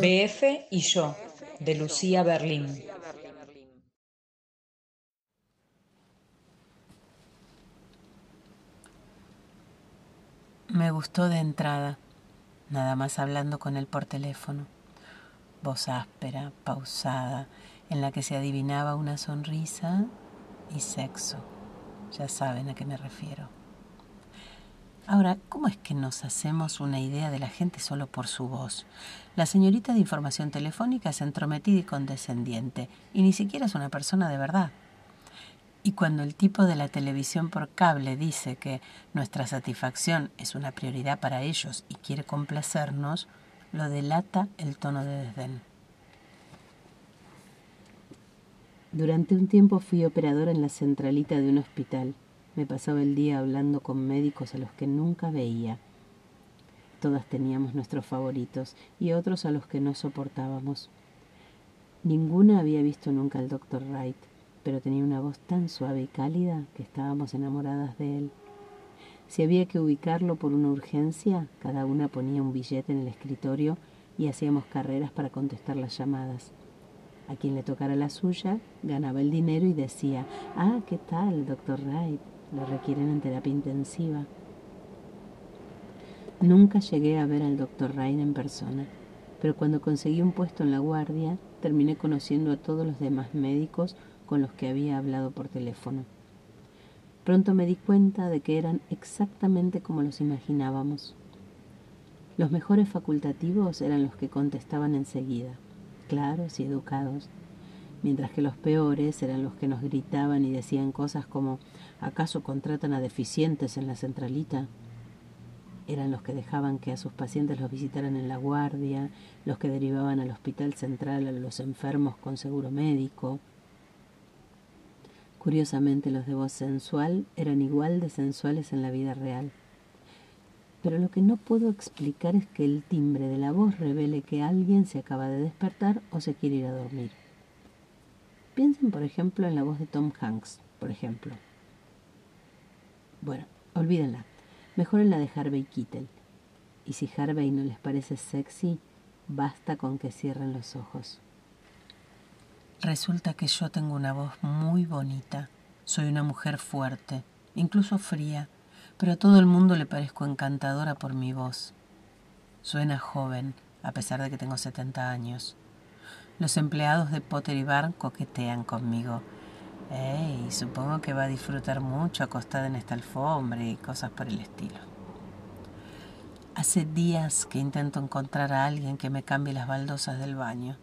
BF y yo, de Lucía Berlín. Me gustó de entrada, nada más hablando con él por teléfono. Voz áspera, pausada, en la que se adivinaba una sonrisa y sexo. Ya saben a qué me refiero. Ahora, ¿cómo es que nos hacemos una idea de la gente solo por su voz? La señorita de información telefónica es entrometida y condescendiente, y ni siquiera es una persona de verdad. Y cuando el tipo de la televisión por cable dice que nuestra satisfacción es una prioridad para ellos y quiere complacernos, lo delata el tono de desdén. Durante un tiempo fui operadora en la centralita de un hospital. Me pasaba el día hablando con médicos a los que nunca veía. Todas teníamos nuestros favoritos y otros a los que no soportábamos. Ninguna había visto nunca al doctor Wright, pero tenía una voz tan suave y cálida que estábamos enamoradas de él. Si había que ubicarlo por una urgencia, cada una ponía un billete en el escritorio y hacíamos carreras para contestar las llamadas. A quien le tocara la suya, ganaba el dinero y decía, ah, ¿qué tal, doctor Wright? Lo requieren en terapia intensiva. Nunca llegué a ver al doctor Wright en persona, pero cuando conseguí un puesto en la guardia, terminé conociendo a todos los demás médicos con los que había hablado por teléfono. Pronto me di cuenta de que eran exactamente como los imaginábamos. Los mejores facultativos eran los que contestaban enseguida, claros y educados, mientras que los peores eran los que nos gritaban y decían cosas como ¿acaso contratan a deficientes en la centralita? Eran los que dejaban que a sus pacientes los visitaran en la guardia, los que derivaban al hospital central a los enfermos con seguro médico. Curiosamente los de voz sensual eran igual de sensuales en la vida real. Pero lo que no puedo explicar es que el timbre de la voz revele que alguien se acaba de despertar o se quiere ir a dormir. Piensen, por ejemplo, en la voz de Tom Hanks, por ejemplo. Bueno, olvídenla. Mejor en la de Harvey Keitel. Y si Harvey no les parece sexy, basta con que cierren los ojos. Resulta que yo tengo una voz muy bonita. Soy una mujer fuerte, incluso fría, pero a todo el mundo le parezco encantadora por mi voz. Suena joven, a pesar de que tengo 70 años. Los empleados de Potter y Barn coquetean conmigo. Ey, supongo que va a disfrutar mucho acostada en esta alfombra y cosas por el estilo. Hace días que intento encontrar a alguien que me cambie las baldosas del baño.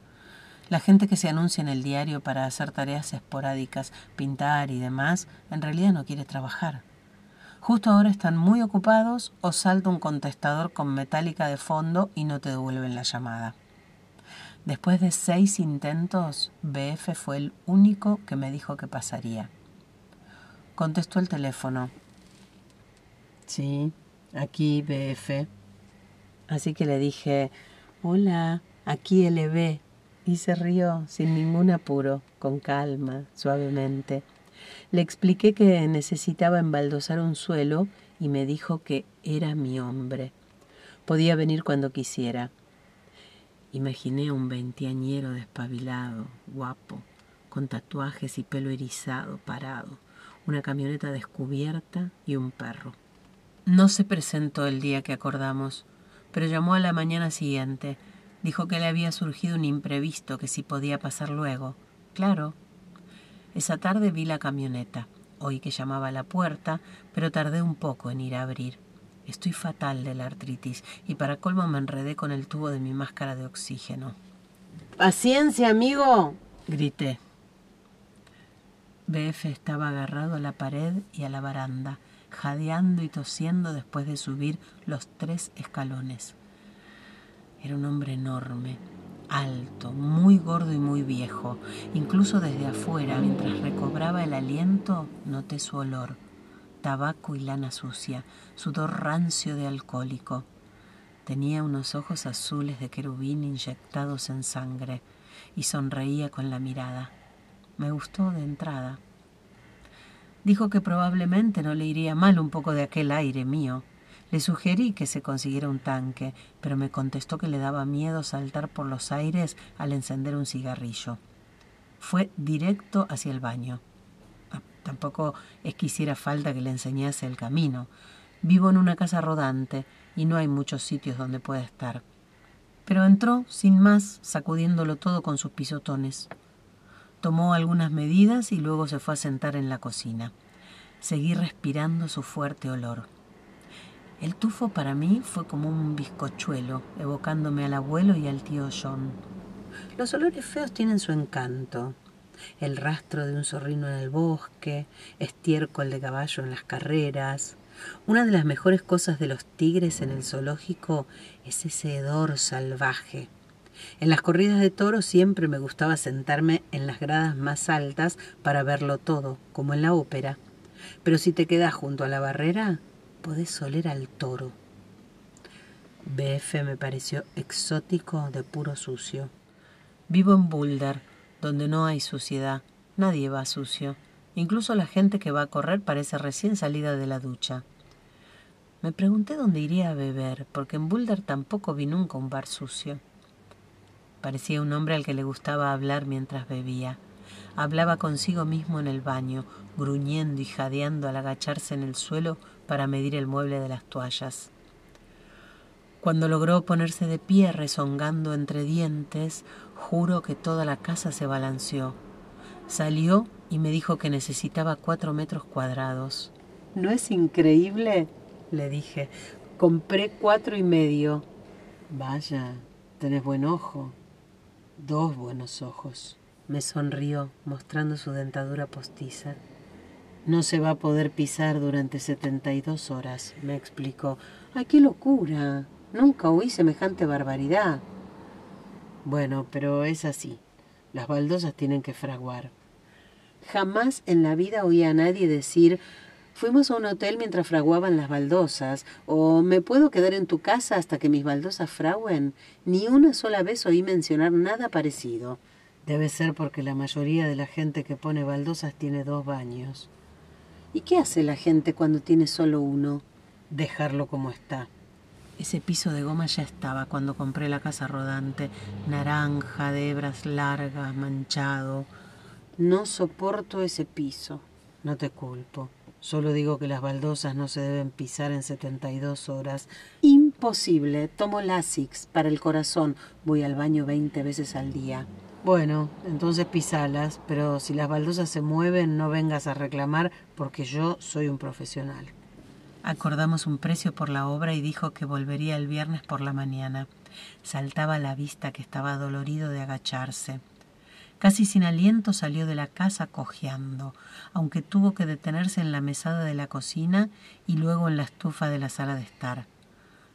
La gente que se anuncia en el diario para hacer tareas esporádicas, pintar y demás, en realidad no quiere trabajar. Justo ahora están muy ocupados o salta un contestador con metálica de fondo y no te devuelven la llamada. Después de seis intentos, BF fue el único que me dijo que pasaría. Contestó el teléfono. Sí, aquí BF. Así que le dije, hola, aquí LB. Y se rió sin ningún apuro, con calma, suavemente. Le expliqué que necesitaba embaldosar un suelo y me dijo que era mi hombre. Podía venir cuando quisiera. Imaginé a un veinteañero despabilado, guapo, con tatuajes y pelo erizado, parado, una camioneta descubierta y un perro. No se presentó el día que acordamos, pero llamó a la mañana siguiente. Dijo que le había surgido un imprevisto que si podía pasar luego. Claro. Esa tarde vi la camioneta. Oí que llamaba a la puerta, pero tardé un poco en ir a abrir. Estoy fatal de la artritis y para colmo me enredé con el tubo de mi máscara de oxígeno. ¡Paciencia, amigo! grité. BF estaba agarrado a la pared y a la baranda, jadeando y tosiendo después de subir los tres escalones. Era un hombre enorme, alto, muy gordo y muy viejo. Incluso desde afuera, mientras recobraba el aliento, noté su olor tabaco y lana sucia, sudor rancio de alcohólico. Tenía unos ojos azules de querubín inyectados en sangre y sonreía con la mirada. Me gustó de entrada. Dijo que probablemente no le iría mal un poco de aquel aire mío. Le sugerí que se consiguiera un tanque, pero me contestó que le daba miedo saltar por los aires al encender un cigarrillo. Fue directo hacia el baño. Tampoco es que hiciera falta que le enseñase el camino. Vivo en una casa rodante y no hay muchos sitios donde pueda estar. Pero entró, sin más, sacudiéndolo todo con sus pisotones. Tomó algunas medidas y luego se fue a sentar en la cocina. Seguí respirando su fuerte olor. El tufo para mí fue como un bizcochuelo, evocándome al abuelo y al tío John. Los olores feos tienen su encanto. El rastro de un zorrino en el bosque, estiércol de caballo en las carreras, una de las mejores cosas de los tigres en el zoológico es ese hedor salvaje. En las corridas de toros siempre me gustaba sentarme en las gradas más altas para verlo todo, como en la ópera. Pero si te quedas junto a la barrera, podés oler al toro. BF me pareció exótico de puro sucio. Vivo en Boulder, donde no hay suciedad. Nadie va sucio. Incluso la gente que va a correr parece recién salida de la ducha. Me pregunté dónde iría a beber, porque en Boulder tampoco vi nunca un bar sucio. Parecía un hombre al que le gustaba hablar mientras bebía. Hablaba consigo mismo en el baño, gruñendo y jadeando al agacharse en el suelo para medir el mueble de las toallas. Cuando logró ponerse de pie rezongando entre dientes, juro que toda la casa se balanceó. Salió y me dijo que necesitaba cuatro metros cuadrados. ¿No es increíble? le dije. Compré cuatro y medio. Vaya, tenés buen ojo. Dos buenos ojos. Me sonrió, mostrando su dentadura postiza. No se va a poder pisar durante setenta y dos horas, me explicó. ¡Ay, qué locura! Nunca oí semejante barbaridad. Bueno, pero es así. Las baldosas tienen que fraguar. Jamás en la vida oí a nadie decir Fuimos a un hotel mientras fraguaban las baldosas, o me puedo quedar en tu casa hasta que mis baldosas fraguen. Ni una sola vez oí mencionar nada parecido. Debe ser porque la mayoría de la gente que pone baldosas tiene dos baños. ¿Y qué hace la gente cuando tiene solo uno? Dejarlo como está. Ese piso de goma ya estaba cuando compré la casa rodante, naranja, de hebras largas, manchado. No soporto ese piso. No te culpo. Solo digo que las baldosas no se deben pisar en 72 horas. Imposible. Tomo Lasix para el corazón. Voy al baño 20 veces al día. Bueno, entonces pisalas, pero si las baldosas se mueven no vengas a reclamar porque yo soy un profesional. Acordamos un precio por la obra y dijo que volvería el viernes por la mañana. Saltaba a la vista que estaba dolorido de agacharse. Casi sin aliento salió de la casa cojeando, aunque tuvo que detenerse en la mesada de la cocina y luego en la estufa de la sala de estar.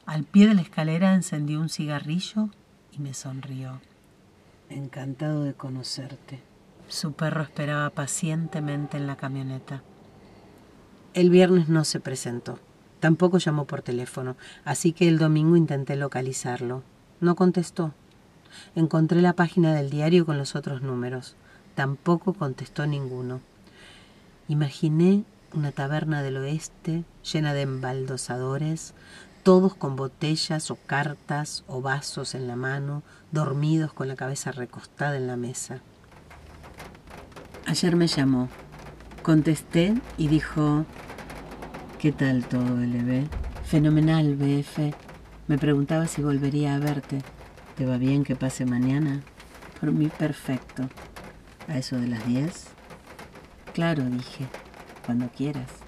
Al pie de la escalera encendió un cigarrillo y me sonrió. Encantado de conocerte. Su perro esperaba pacientemente en la camioneta. El viernes no se presentó. Tampoco llamó por teléfono, así que el domingo intenté localizarlo. No contestó. Encontré la página del diario con los otros números. Tampoco contestó ninguno. Imaginé una taberna del oeste llena de embaldosadores, todos con botellas o cartas o vasos en la mano, dormidos con la cabeza recostada en la mesa. Ayer me llamó. Contesté y dijo, ¿qué tal todo, LB? Fenomenal, BF. Me preguntaba si volvería a verte. ¿Te va bien que pase mañana? Por mí perfecto. ¿A eso de las 10? Claro, dije, cuando quieras.